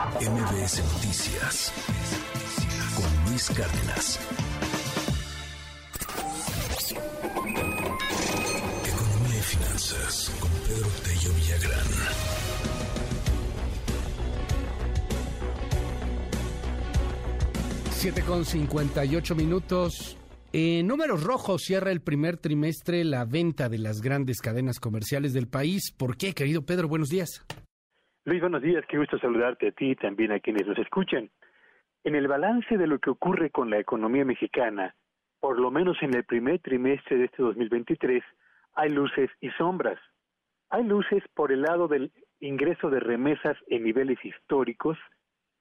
MBS Noticias con Luis Cárdenas. Economía y finanzas con Pedro Tello Villagrán. Siete con 58 minutos. En números rojos cierra el primer trimestre la venta de las grandes cadenas comerciales del país. ¿Por qué, querido Pedro? Buenos días. Luis, buenos días. Qué gusto saludarte a ti y también a quienes nos escuchan. En el balance de lo que ocurre con la economía mexicana, por lo menos en el primer trimestre de este 2023, hay luces y sombras. Hay luces por el lado del ingreso de remesas en niveles históricos,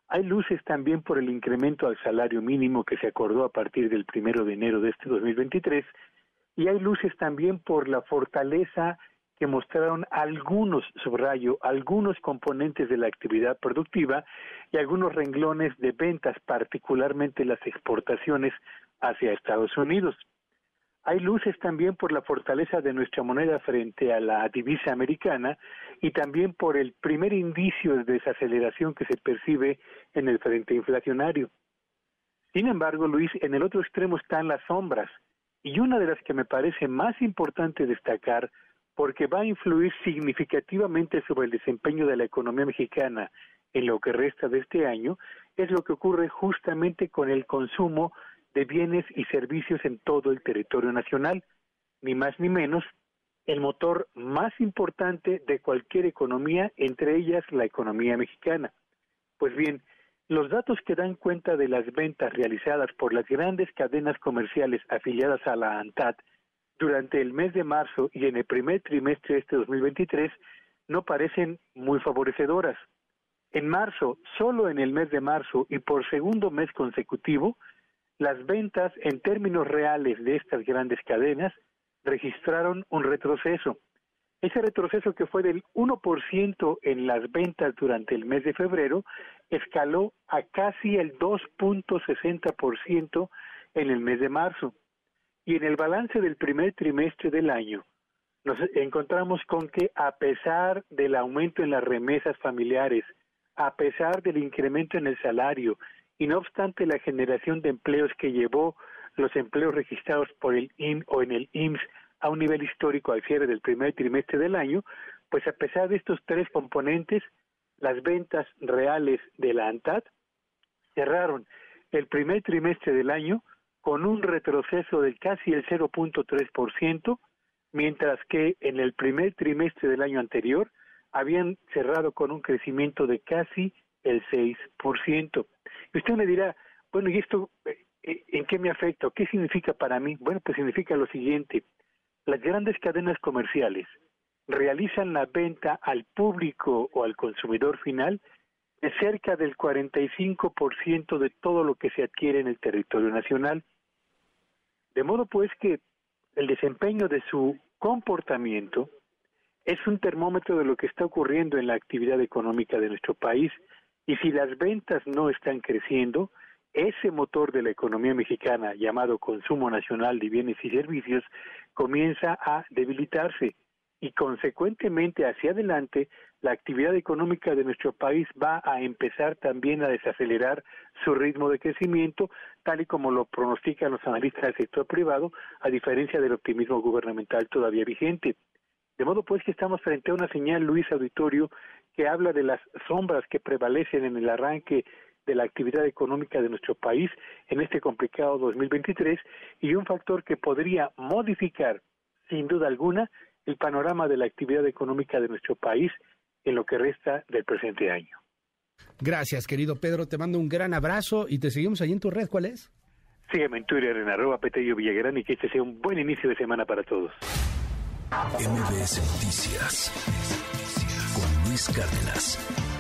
hay luces también por el incremento al salario mínimo que se acordó a partir del primero de enero de este 2023 y hay luces también por la fortaleza que mostraron algunos, subrayo, algunos componentes de la actividad productiva y algunos renglones de ventas, particularmente las exportaciones hacia Estados Unidos. Hay luces también por la fortaleza de nuestra moneda frente a la divisa americana y también por el primer indicio de desaceleración que se percibe en el frente inflacionario. Sin embargo, Luis, en el otro extremo están las sombras y una de las que me parece más importante destacar porque va a influir significativamente sobre el desempeño de la economía mexicana en lo que resta de este año, es lo que ocurre justamente con el consumo de bienes y servicios en todo el territorio nacional, ni más ni menos el motor más importante de cualquier economía, entre ellas la economía mexicana. Pues bien, los datos que dan cuenta de las ventas realizadas por las grandes cadenas comerciales afiliadas a la ANTAD durante el mes de marzo y en el primer trimestre de este 2023 no parecen muy favorecedoras. En marzo, solo en el mes de marzo y por segundo mes consecutivo, las ventas en términos reales de estas grandes cadenas registraron un retroceso. Ese retroceso que fue del 1% en las ventas durante el mes de febrero escaló a casi el 2.60% en el mes de marzo. Y en el balance del primer trimestre del año, nos encontramos con que a pesar del aumento en las remesas familiares, a pesar del incremento en el salario y no obstante la generación de empleos que llevó los empleos registrados por el IM o en el IMSS a un nivel histórico al cierre del primer trimestre del año, pues a pesar de estos tres componentes, las ventas reales de la ANTAD cerraron el primer trimestre del año con un retroceso de casi el 0.3%, mientras que en el primer trimestre del año anterior habían cerrado con un crecimiento de casi el 6%. Y usted me dirá, bueno, ¿y esto eh, eh, en qué me afecta? ¿Qué significa para mí? Bueno, pues significa lo siguiente. Las grandes cadenas comerciales realizan la venta al público o al consumidor final de cerca del 45% de todo lo que se adquiere en el territorio nacional. De modo pues que el desempeño de su comportamiento es un termómetro de lo que está ocurriendo en la actividad económica de nuestro país. Y si las ventas no están creciendo, ese motor de la economía mexicana llamado consumo nacional de bienes y servicios comienza a debilitarse y consecuentemente hacia adelante la actividad económica de nuestro país va a empezar también a desacelerar su ritmo de crecimiento, tal y como lo pronostican los analistas del sector privado, a diferencia del optimismo gubernamental todavía vigente. De modo pues que estamos frente a una señal, Luis Auditorio, que habla de las sombras que prevalecen en el arranque de la actividad económica de nuestro país en este complicado 2023 y un factor que podría modificar, sin duda alguna, el panorama de la actividad económica de nuestro país en lo que resta del presente año. Gracias, querido Pedro. Te mando un gran abrazo y te seguimos allí en tu red. ¿Cuál es? Sígueme en Twitter en arroba Petello Villagrán y que este sea un buen inicio de semana para todos. MBS Noticias con Luis Cárdenas.